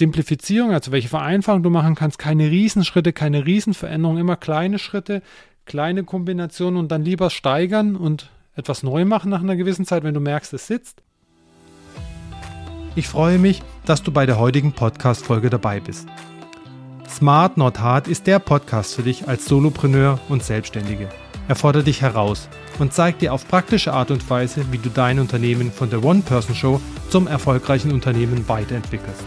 Simplifizierung, also welche Vereinfachung du machen kannst, keine Riesenschritte, keine Riesenveränderung, immer kleine Schritte, kleine Kombinationen und dann lieber steigern und etwas neu machen nach einer gewissen Zeit, wenn du merkst, es sitzt. Ich freue mich, dass du bei der heutigen Podcast-Folge dabei bist. Smart Not Hard ist der Podcast für dich als Solopreneur und Selbstständige. Er fordert dich heraus und zeigt dir auf praktische Art und Weise, wie du dein Unternehmen von der One-Person-Show zum erfolgreichen Unternehmen weiterentwickelst.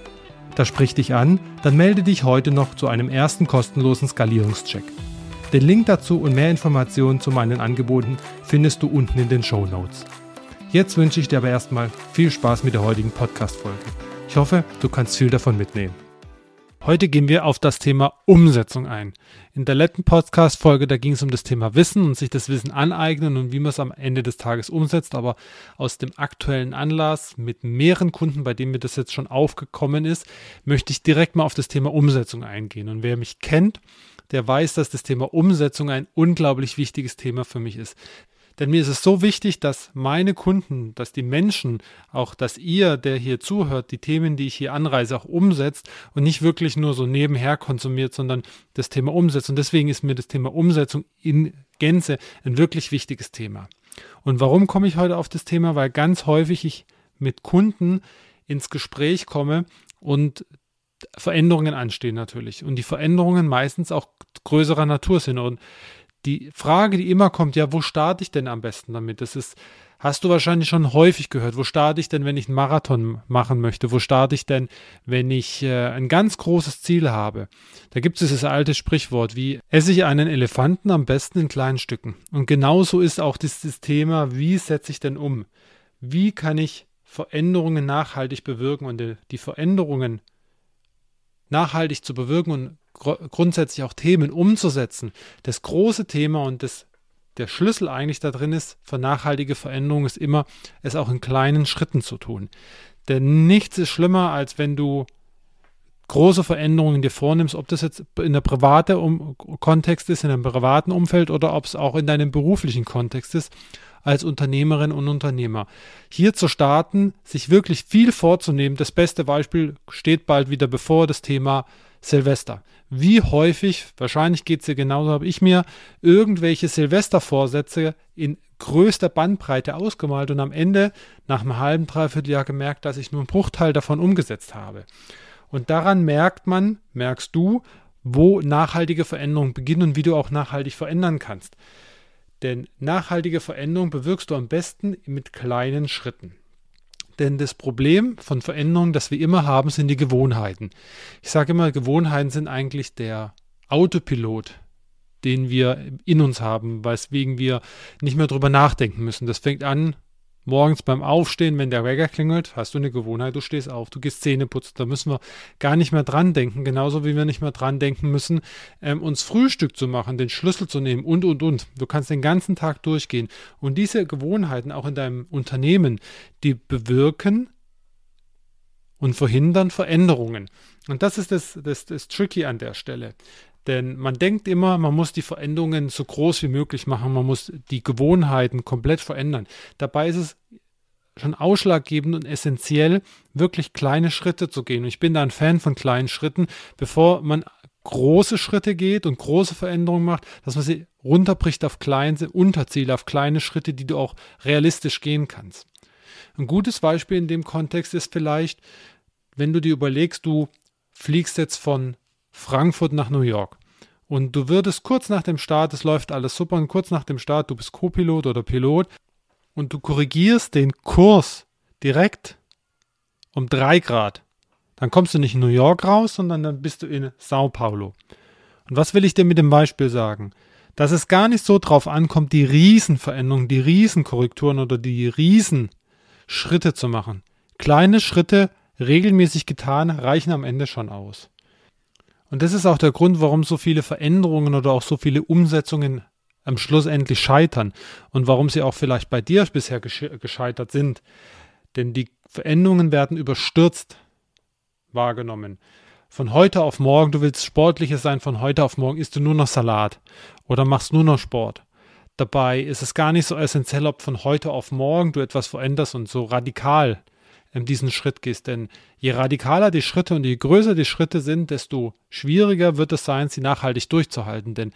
Das spricht dich an, dann melde dich heute noch zu einem ersten kostenlosen Skalierungscheck. Den Link dazu und mehr Informationen zu meinen Angeboten findest du unten in den Show Notes. Jetzt wünsche ich dir aber erstmal viel Spaß mit der heutigen Podcast-Folge. Ich hoffe, du kannst viel davon mitnehmen. Heute gehen wir auf das Thema Umsetzung ein. In der letzten Podcast-Folge, da ging es um das Thema Wissen und sich das Wissen aneignen und wie man es am Ende des Tages umsetzt. Aber aus dem aktuellen Anlass mit mehreren Kunden, bei denen mir das jetzt schon aufgekommen ist, möchte ich direkt mal auf das Thema Umsetzung eingehen. Und wer mich kennt, der weiß, dass das Thema Umsetzung ein unglaublich wichtiges Thema für mich ist. Denn mir ist es so wichtig, dass meine Kunden, dass die Menschen, auch dass ihr, der hier zuhört, die Themen, die ich hier anreise, auch umsetzt und nicht wirklich nur so nebenher konsumiert, sondern das Thema umsetzt. Und deswegen ist mir das Thema Umsetzung in Gänze ein wirklich wichtiges Thema. Und warum komme ich heute auf das Thema? Weil ganz häufig ich mit Kunden ins Gespräch komme und Veränderungen anstehen natürlich. Und die Veränderungen meistens auch größerer Natur sind. Und die Frage, die immer kommt, ja, wo starte ich denn am besten damit? Das ist, hast du wahrscheinlich schon häufig gehört. Wo starte ich denn, wenn ich einen Marathon machen möchte? Wo starte ich denn, wenn ich äh, ein ganz großes Ziel habe? Da gibt es dieses alte Sprichwort, wie esse ich einen Elefanten am besten in kleinen Stücken? Und genauso ist auch dieses Thema, wie setze ich denn um? Wie kann ich Veränderungen nachhaltig bewirken? Und die, die Veränderungen nachhaltig zu bewirken und gr grundsätzlich auch Themen umzusetzen. Das große Thema und das, der Schlüssel eigentlich da drin ist für nachhaltige Veränderung ist immer, es auch in kleinen Schritten zu tun. Denn nichts ist schlimmer, als wenn du große Veränderungen dir vornimmst, ob das jetzt in der privaten um Kontext ist, in einem privaten Umfeld oder ob es auch in deinem beruflichen Kontext ist, als Unternehmerin und Unternehmer. Hier zu starten, sich wirklich viel vorzunehmen. Das beste Beispiel steht bald wieder bevor, das Thema Silvester. Wie häufig, wahrscheinlich geht es dir genauso, habe ich mir irgendwelche Silvestervorsätze in größter Bandbreite ausgemalt und am Ende nach einem halben, dreiviertel Jahr gemerkt, dass ich nur einen Bruchteil davon umgesetzt habe. Und daran merkt man, merkst du, wo nachhaltige Veränderungen beginnen und wie du auch nachhaltig verändern kannst. Denn nachhaltige Veränderung bewirkst du am besten mit kleinen Schritten. Denn das Problem von Veränderungen, das wir immer haben, sind die Gewohnheiten. Ich sage immer, Gewohnheiten sind eigentlich der Autopilot, den wir in uns haben, weswegen wir nicht mehr drüber nachdenken müssen. Das fängt an Morgens beim Aufstehen, wenn der Wecker klingelt, hast du eine Gewohnheit, du stehst auf, du gehst Zähne putzen. Da müssen wir gar nicht mehr dran denken, genauso wie wir nicht mehr dran denken müssen, ähm, uns Frühstück zu machen, den Schlüssel zu nehmen und, und, und. Du kannst den ganzen Tag durchgehen. Und diese Gewohnheiten auch in deinem Unternehmen, die bewirken und verhindern Veränderungen. Und das ist das, das, das Tricky an der Stelle. Denn man denkt immer, man muss die Veränderungen so groß wie möglich machen, man muss die Gewohnheiten komplett verändern. Dabei ist es schon ausschlaggebend und essentiell, wirklich kleine Schritte zu gehen. Und ich bin da ein Fan von kleinen Schritten, bevor man große Schritte geht und große Veränderungen macht, dass man sie runterbricht auf kleine Unterziele, auf kleine Schritte, die du auch realistisch gehen kannst. Ein gutes Beispiel in dem Kontext ist vielleicht, wenn du dir überlegst, du fliegst jetzt von Frankfurt nach New York. Und du würdest kurz nach dem Start, es läuft alles super, und kurz nach dem Start, du bist Co-Pilot oder Pilot, und du korrigierst den Kurs direkt um drei Grad. Dann kommst du nicht in New York raus, sondern dann bist du in Sao Paulo. Und was will ich dir mit dem Beispiel sagen? Dass es gar nicht so drauf ankommt, die Riesenveränderungen, die Riesenkorrekturen oder die Riesenschritte zu machen. Kleine Schritte regelmäßig getan, reichen am Ende schon aus. Und das ist auch der Grund, warum so viele Veränderungen oder auch so viele Umsetzungen am Schluss endlich scheitern und warum sie auch vielleicht bei dir bisher gescheitert sind. Denn die Veränderungen werden überstürzt wahrgenommen. Von heute auf morgen, du willst sportlicher sein, von heute auf morgen isst du nur noch Salat oder machst nur noch Sport. Dabei ist es gar nicht so essentiell, ob von heute auf morgen du etwas veränderst und so radikal diesen Schritt gehst. Denn je radikaler die Schritte und je größer die Schritte sind, desto schwieriger wird es sein, sie nachhaltig durchzuhalten. Denn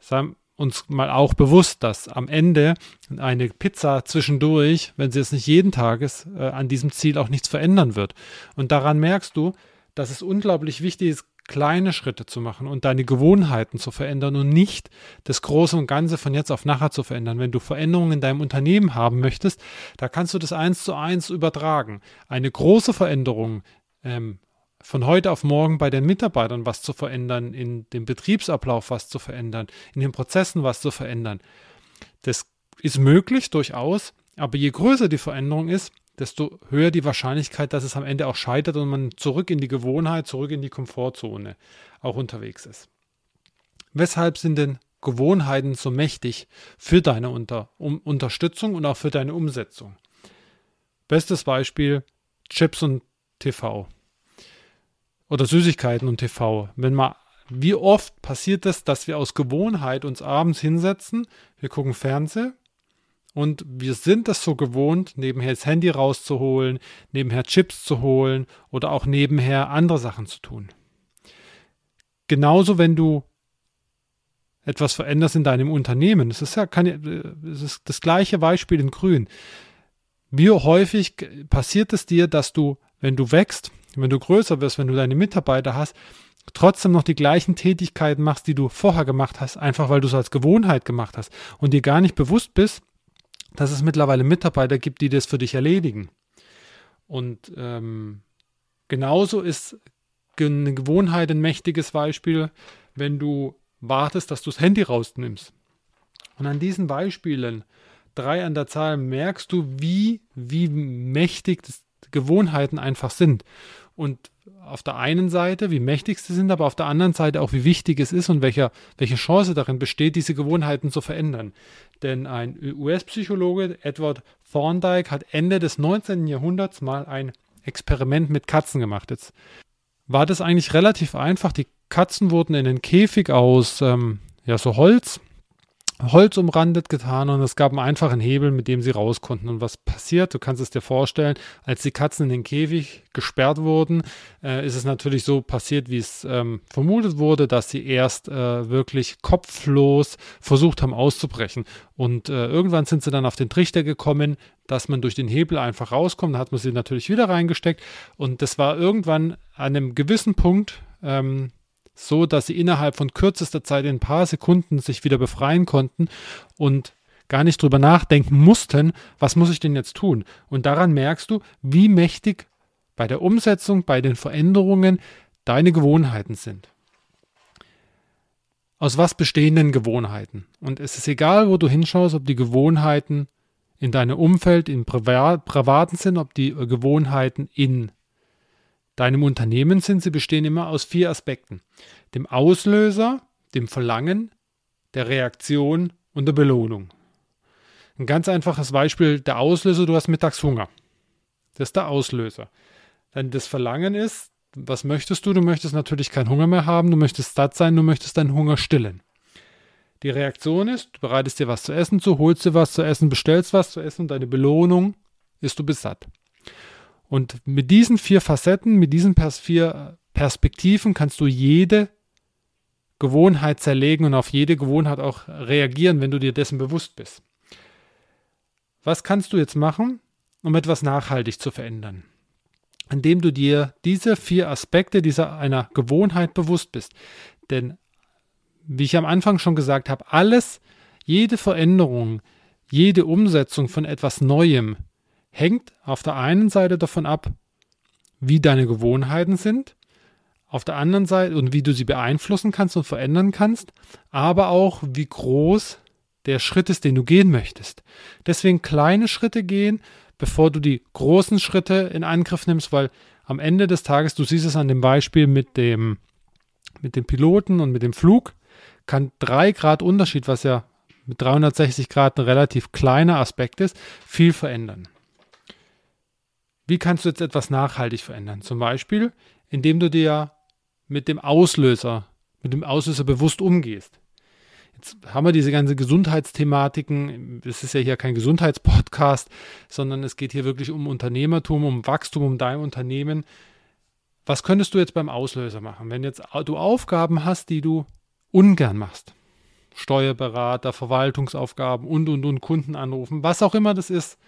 sei uns mal auch bewusst, dass am Ende eine Pizza zwischendurch, wenn sie es nicht jeden Tag ist, äh, an diesem Ziel auch nichts verändern wird. Und daran merkst du, dass es unglaublich wichtig ist, kleine Schritte zu machen und deine Gewohnheiten zu verändern und nicht das Große und Ganze von jetzt auf nachher zu verändern. Wenn du Veränderungen in deinem Unternehmen haben möchtest, da kannst du das eins zu eins übertragen. Eine große Veränderung ähm, von heute auf morgen bei den Mitarbeitern was zu verändern, in dem Betriebsablauf was zu verändern, in den Prozessen was zu verändern. Das ist möglich durchaus, aber je größer die Veränderung ist, desto höher die Wahrscheinlichkeit, dass es am Ende auch scheitert und man zurück in die Gewohnheit, zurück in die Komfortzone auch unterwegs ist. Weshalb sind denn Gewohnheiten so mächtig für deine Unter um Unterstützung und auch für deine Umsetzung? Bestes Beispiel Chips und TV oder Süßigkeiten und TV. Wenn man wie oft passiert es, dass wir aus Gewohnheit uns abends hinsetzen, wir gucken Fernsehen und wir sind es so gewohnt, nebenher das Handy rauszuholen, nebenher Chips zu holen oder auch nebenher andere Sachen zu tun. Genauso, wenn du etwas veränderst in deinem Unternehmen. Es ist ja keine, es ist das gleiche Beispiel in Grün. Wie häufig passiert es dir, dass du, wenn du wächst, wenn du größer wirst, wenn du deine Mitarbeiter hast, trotzdem noch die gleichen Tätigkeiten machst, die du vorher gemacht hast, einfach weil du es als Gewohnheit gemacht hast und dir gar nicht bewusst bist, dass es mittlerweile Mitarbeiter gibt, die das für dich erledigen. Und ähm, genauso ist eine Gewohnheit ein mächtiges Beispiel, wenn du wartest, dass du das Handy rausnimmst. Und an diesen Beispielen, drei an der Zahl, merkst du, wie, wie mächtig das Gewohnheiten einfach sind. Und auf der einen Seite, wie mächtig sie sind, aber auf der anderen Seite auch, wie wichtig es ist und welche, welche Chance darin besteht, diese Gewohnheiten zu verändern. Denn ein US-Psychologe, Edward Thorndike, hat Ende des 19. Jahrhunderts mal ein Experiment mit Katzen gemacht. Jetzt war das eigentlich relativ einfach. Die Katzen wurden in den Käfig aus ähm, ja, so Holz Holz umrandet getan und es gab einen einfachen Hebel, mit dem sie raus konnten. Und was passiert? Du kannst es dir vorstellen, als die Katzen in den Käfig gesperrt wurden, äh, ist es natürlich so passiert, wie es ähm, vermutet wurde, dass sie erst äh, wirklich kopflos versucht haben auszubrechen. Und äh, irgendwann sind sie dann auf den Trichter gekommen, dass man durch den Hebel einfach rauskommt. Da hat man sie natürlich wieder reingesteckt. Und das war irgendwann an einem gewissen Punkt. Ähm, so dass sie innerhalb von kürzester Zeit in ein paar Sekunden sich wieder befreien konnten und gar nicht drüber nachdenken mussten, was muss ich denn jetzt tun? Und daran merkst du, wie mächtig bei der Umsetzung, bei den Veränderungen deine Gewohnheiten sind. Aus was bestehen denn Gewohnheiten? Und es ist egal, wo du hinschaust, ob die Gewohnheiten in deinem Umfeld, im Privaten sind, ob die Gewohnheiten in deinem Unternehmen sind, sie bestehen immer aus vier Aspekten. Dem Auslöser, dem Verlangen, der Reaktion und der Belohnung. Ein ganz einfaches Beispiel, der Auslöser, du hast mittags Hunger. Das ist der Auslöser. Dann das Verlangen ist, was möchtest du? Du möchtest natürlich keinen Hunger mehr haben, du möchtest satt sein, du möchtest deinen Hunger stillen. Die Reaktion ist, du bereitest dir was zu essen zu, holst dir was zu essen, bestellst was zu essen und deine Belohnung ist, du bist satt. Und mit diesen vier Facetten, mit diesen pers vier Perspektiven kannst du jede Gewohnheit zerlegen und auf jede Gewohnheit auch reagieren, wenn du dir dessen bewusst bist. Was kannst du jetzt machen, um etwas nachhaltig zu verändern? Indem du dir diese vier Aspekte dieser einer Gewohnheit bewusst bist. Denn wie ich am Anfang schon gesagt habe, alles, jede Veränderung, jede Umsetzung von etwas Neuem hängt auf der einen Seite davon ab, wie deine Gewohnheiten sind, auf der anderen Seite und wie du sie beeinflussen kannst und verändern kannst, aber auch wie groß der Schritt ist, den du gehen möchtest. Deswegen kleine Schritte gehen, bevor du die großen Schritte in Angriff nimmst, weil am Ende des Tages, du siehst es an dem Beispiel mit dem, mit dem Piloten und mit dem Flug, kann drei Grad Unterschied, was ja mit 360 Grad ein relativ kleiner Aspekt ist, viel verändern. Wie kannst du jetzt etwas nachhaltig verändern? Zum Beispiel, indem du dir mit dem Auslöser, mit dem Auslöser bewusst umgehst. Jetzt haben wir diese ganze Gesundheitsthematiken. Es ist ja hier kein Gesundheitspodcast, sondern es geht hier wirklich um Unternehmertum, um Wachstum, um dein Unternehmen. Was könntest du jetzt beim Auslöser machen, wenn jetzt du Aufgaben hast, die du ungern machst? Steuerberater, Verwaltungsaufgaben und und und Kunden anrufen, was auch immer das ist.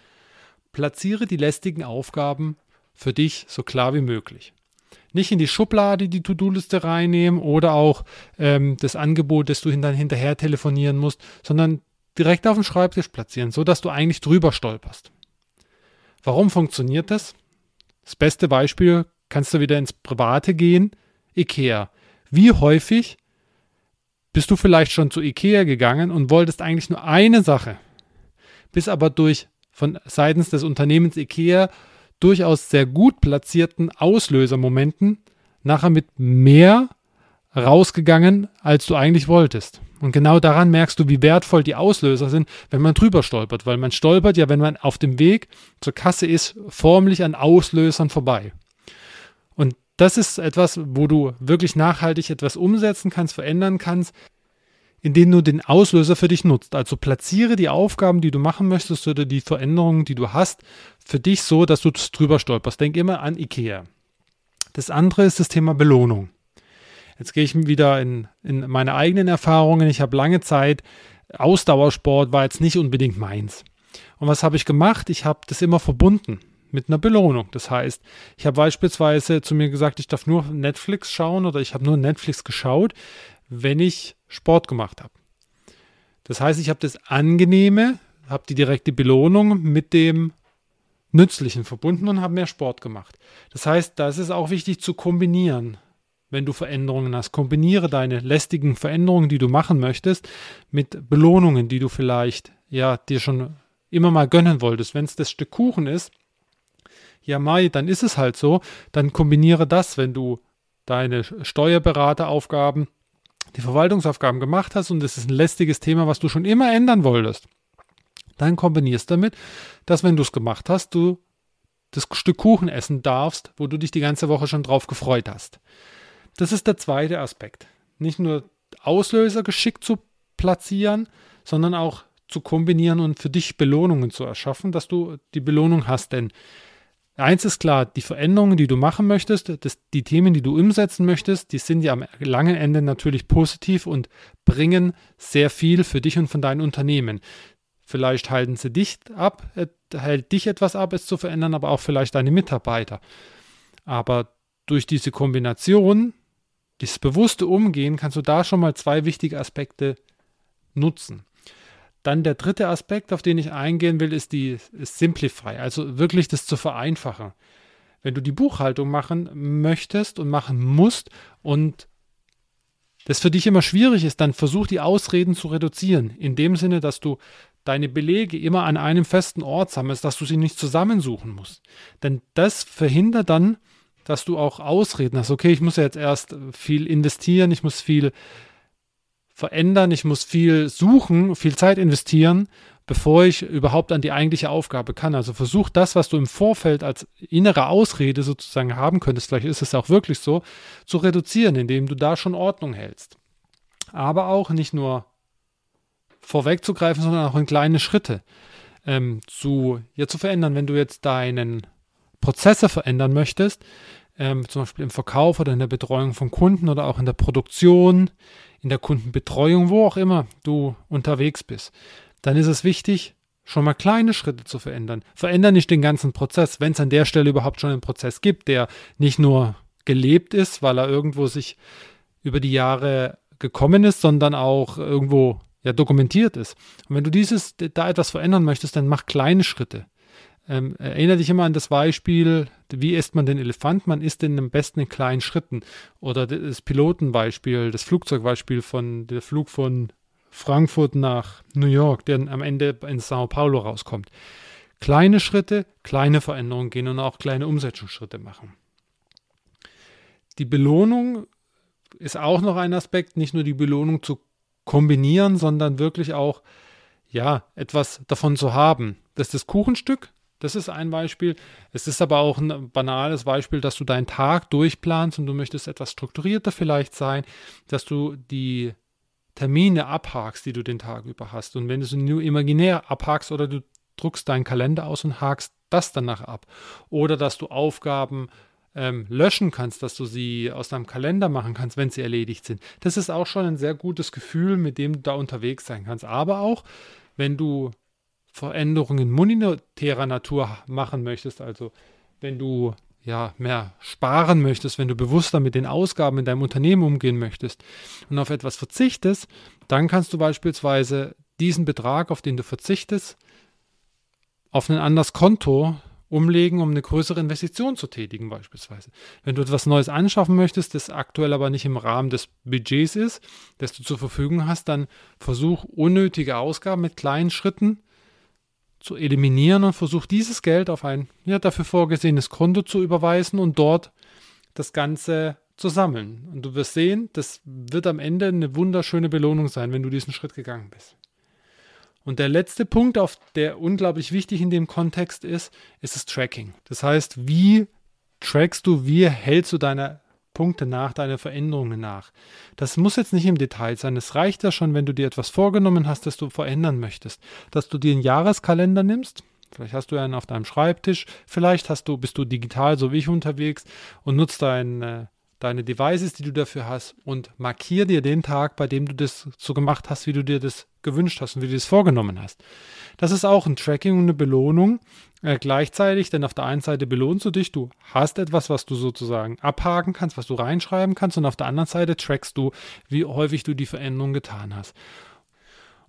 Platziere die lästigen Aufgaben für dich so klar wie möglich. Nicht in die Schublade die To-Do-Liste reinnehmen oder auch ähm, das Angebot, das du dann hinterher telefonieren musst, sondern direkt auf dem Schreibtisch platzieren, sodass du eigentlich drüber stolperst. Warum funktioniert das? Das beste Beispiel kannst du wieder ins Private gehen. IKEA. Wie häufig bist du vielleicht schon zu IKEA gegangen und wolltest eigentlich nur eine Sache, bist aber durch von seitens des Unternehmens IKEA durchaus sehr gut platzierten Auslösermomenten nachher mit mehr rausgegangen, als du eigentlich wolltest. Und genau daran merkst du, wie wertvoll die Auslöser sind, wenn man drüber stolpert, weil man stolpert ja, wenn man auf dem Weg zur Kasse ist, formlich an Auslösern vorbei. Und das ist etwas, wo du wirklich nachhaltig etwas umsetzen kannst, verändern kannst, indem du den Auslöser für dich nutzt. Also platziere die Aufgaben, die du machen möchtest oder die Veränderungen, die du hast, für dich so, dass du drüber stolperst. Denk immer an IKEA. Das andere ist das Thema Belohnung. Jetzt gehe ich wieder in, in meine eigenen Erfahrungen. Ich habe lange Zeit, Ausdauersport war jetzt nicht unbedingt meins. Und was habe ich gemacht? Ich habe das immer verbunden mit einer Belohnung. Das heißt, ich habe beispielsweise zu mir gesagt, ich darf nur Netflix schauen oder ich habe nur Netflix geschaut, wenn ich Sport gemacht habe. Das heißt, ich habe das Angenehme, habe die direkte Belohnung mit dem Nützlichen verbunden und habe mehr Sport gemacht. Das heißt, da ist es auch wichtig zu kombinieren, wenn du Veränderungen hast. Kombiniere deine lästigen Veränderungen, die du machen möchtest, mit Belohnungen, die du vielleicht ja dir schon immer mal gönnen wolltest. Wenn es das Stück Kuchen ist, ja Mai, dann ist es halt so. Dann kombiniere das, wenn du deine Steuerberateraufgaben die Verwaltungsaufgaben gemacht hast und es ist ein lästiges Thema, was du schon immer ändern wolltest, dann kombinierst damit, dass wenn du es gemacht hast, du das Stück Kuchen essen darfst, wo du dich die ganze Woche schon drauf gefreut hast. Das ist der zweite Aspekt. Nicht nur Auslöser geschickt zu platzieren, sondern auch zu kombinieren und für dich Belohnungen zu erschaffen, dass du die Belohnung hast. Denn Eins ist klar, die Veränderungen, die du machen möchtest, das, die Themen, die du umsetzen möchtest, die sind ja am langen Ende natürlich positiv und bringen sehr viel für dich und von deinem Unternehmen. Vielleicht halten sie dich ab, hält dich etwas ab, es zu verändern, aber auch vielleicht deine Mitarbeiter. Aber durch diese Kombination, dieses bewusste Umgehen, kannst du da schon mal zwei wichtige Aspekte nutzen. Dann der dritte Aspekt, auf den ich eingehen will, ist die ist Simplify, also wirklich das zu vereinfachen. Wenn du die Buchhaltung machen möchtest und machen musst und das für dich immer schwierig ist, dann versuch die Ausreden zu reduzieren. In dem Sinne, dass du deine Belege immer an einem festen Ort sammelst, dass du sie nicht zusammensuchen musst. Denn das verhindert dann, dass du auch Ausreden hast. Okay, ich muss ja jetzt erst viel investieren, ich muss viel verändern, ich muss viel suchen, viel Zeit investieren, bevor ich überhaupt an die eigentliche Aufgabe kann. Also versuch das, was du im Vorfeld als innere Ausrede sozusagen haben könntest, vielleicht ist es auch wirklich so, zu reduzieren, indem du da schon Ordnung hältst. Aber auch nicht nur vorwegzugreifen, sondern auch in kleine Schritte ähm, zu, ja, zu verändern. Wenn du jetzt deinen Prozesse verändern möchtest, ähm, zum Beispiel im Verkauf oder in der Betreuung von Kunden oder auch in der Produktion, in der Kundenbetreuung, wo auch immer du unterwegs bist, dann ist es wichtig, schon mal kleine Schritte zu verändern. Verändern nicht den ganzen Prozess, wenn es an der Stelle überhaupt schon einen Prozess gibt, der nicht nur gelebt ist, weil er irgendwo sich über die Jahre gekommen ist, sondern auch irgendwo ja dokumentiert ist. Und wenn du dieses da etwas verändern möchtest, dann mach kleine Schritte. Ähm, erinnere dich immer an das Beispiel, wie isst man den Elefant? Man isst den am besten in kleinen Schritten. Oder das Pilotenbeispiel, das Flugzeugbeispiel von der Flug von Frankfurt nach New York, der am Ende in Sao Paulo rauskommt. Kleine Schritte, kleine Veränderungen gehen und auch kleine Umsetzungsschritte machen. die Belohnung ist auch noch ein Aspekt, nicht nur die Belohnung zu kombinieren, sondern wirklich auch ja, etwas davon zu haben. Das ist das Kuchenstück, das ist ein Beispiel. Es ist aber auch ein banales Beispiel, dass du deinen Tag durchplanst und du möchtest etwas strukturierter vielleicht sein, dass du die Termine abhakst, die du den Tag über hast. Und wenn du sie nur imaginär abhakst oder du druckst deinen Kalender aus und hakst das danach ab. Oder dass du Aufgaben ähm, löschen kannst, dass du sie aus deinem Kalender machen kannst, wenn sie erledigt sind. Das ist auch schon ein sehr gutes Gefühl, mit dem du da unterwegs sein kannst. Aber auch, wenn du Veränderungen monetärer Natur machen möchtest, also wenn du ja mehr sparen möchtest, wenn du bewusster mit den Ausgaben in deinem Unternehmen umgehen möchtest und auf etwas verzichtest, dann kannst du beispielsweise diesen Betrag, auf den du verzichtest, auf ein anderes Konto umlegen, um eine größere Investition zu tätigen beispielsweise. Wenn du etwas Neues anschaffen möchtest, das aktuell aber nicht im Rahmen des Budgets ist, das du zur Verfügung hast, dann versuch unnötige Ausgaben mit kleinen Schritten zu eliminieren und versuch dieses Geld auf ein ja, dafür vorgesehenes Konto zu überweisen und dort das Ganze zu sammeln. Und du wirst sehen, das wird am Ende eine wunderschöne Belohnung sein, wenn du diesen Schritt gegangen bist. Und der letzte Punkt, auf der unglaublich wichtig in dem Kontext ist, ist das Tracking. Das heißt, wie trackst du, wie hältst du deine Punkte nach, deine Veränderungen nach. Das muss jetzt nicht im Detail sein. Es reicht ja schon, wenn du dir etwas vorgenommen hast, das du verändern möchtest. Dass du dir einen Jahreskalender nimmst. Vielleicht hast du einen auf deinem Schreibtisch. Vielleicht hast du, bist du digital, so wie ich unterwegs und nutzt dein, äh, deine Devices, die du dafür hast und markier dir den Tag, bei dem du das so gemacht hast, wie du dir das gewünscht hast und wie du das vorgenommen hast. Das ist auch ein Tracking und eine Belohnung äh, gleichzeitig, denn auf der einen Seite belohnst du dich, du hast etwas, was du sozusagen abhaken kannst, was du reinschreiben kannst und auf der anderen Seite trackst du, wie häufig du die Veränderung getan hast.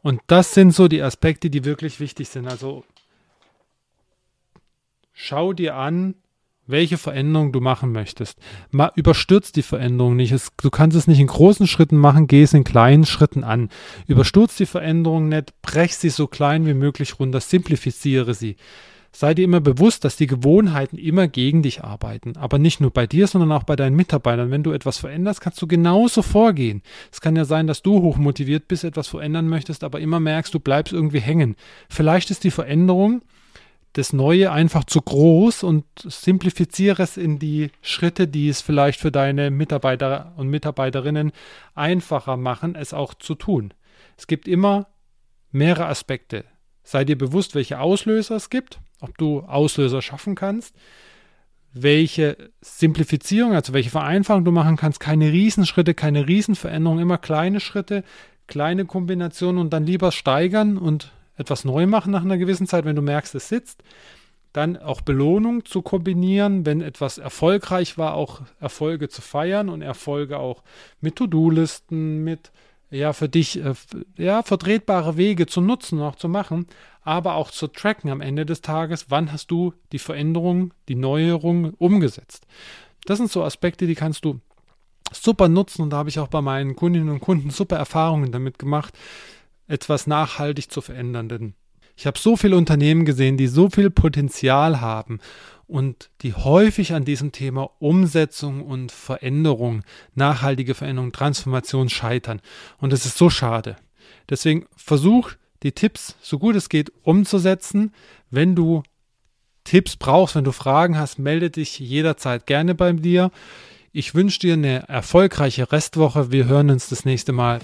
Und das sind so die Aspekte, die wirklich wichtig sind. Also schau dir an, welche Veränderung du machen möchtest. Ma, überstürzt die Veränderung nicht. Es, du kannst es nicht in großen Schritten machen, geh es in kleinen Schritten an. Überstürzt die Veränderung nicht, brech sie so klein wie möglich runter, simplifiziere sie. Sei dir immer bewusst, dass die Gewohnheiten immer gegen dich arbeiten. Aber nicht nur bei dir, sondern auch bei deinen Mitarbeitern. Wenn du etwas veränderst, kannst du genauso vorgehen. Es kann ja sein, dass du hochmotiviert bist, etwas verändern möchtest, aber immer merkst, du bleibst irgendwie hängen. Vielleicht ist die Veränderung das Neue einfach zu groß und simplifiziere es in die Schritte, die es vielleicht für deine Mitarbeiter und Mitarbeiterinnen einfacher machen, es auch zu tun. Es gibt immer mehrere Aspekte. Sei dir bewusst, welche Auslöser es gibt, ob du Auslöser schaffen kannst, welche Simplifizierung, also welche Vereinfachung du machen kannst, keine Riesenschritte, keine Riesenveränderung, immer kleine Schritte, kleine Kombinationen und dann lieber steigern und etwas neu machen nach einer gewissen Zeit, wenn du merkst, es sitzt. Dann auch Belohnung zu kombinieren, wenn etwas erfolgreich war, auch Erfolge zu feiern und Erfolge auch mit To-Do-Listen, mit ja für dich äh, ja vertretbare Wege zu nutzen, auch zu machen, aber auch zu tracken am Ende des Tages, wann hast du die Veränderung, die Neuerung umgesetzt. Das sind so Aspekte, die kannst du super nutzen und da habe ich auch bei meinen Kundinnen und Kunden super Erfahrungen damit gemacht, etwas nachhaltig zu verändern. Denn ich habe so viele Unternehmen gesehen, die so viel Potenzial haben und die häufig an diesem Thema Umsetzung und Veränderung, nachhaltige Veränderung, Transformation scheitern. Und es ist so schade. Deswegen versuch die Tipps so gut es geht umzusetzen. Wenn du Tipps brauchst, wenn du Fragen hast, melde dich jederzeit gerne bei dir. Ich wünsche dir eine erfolgreiche Restwoche. Wir hören uns das nächste Mal.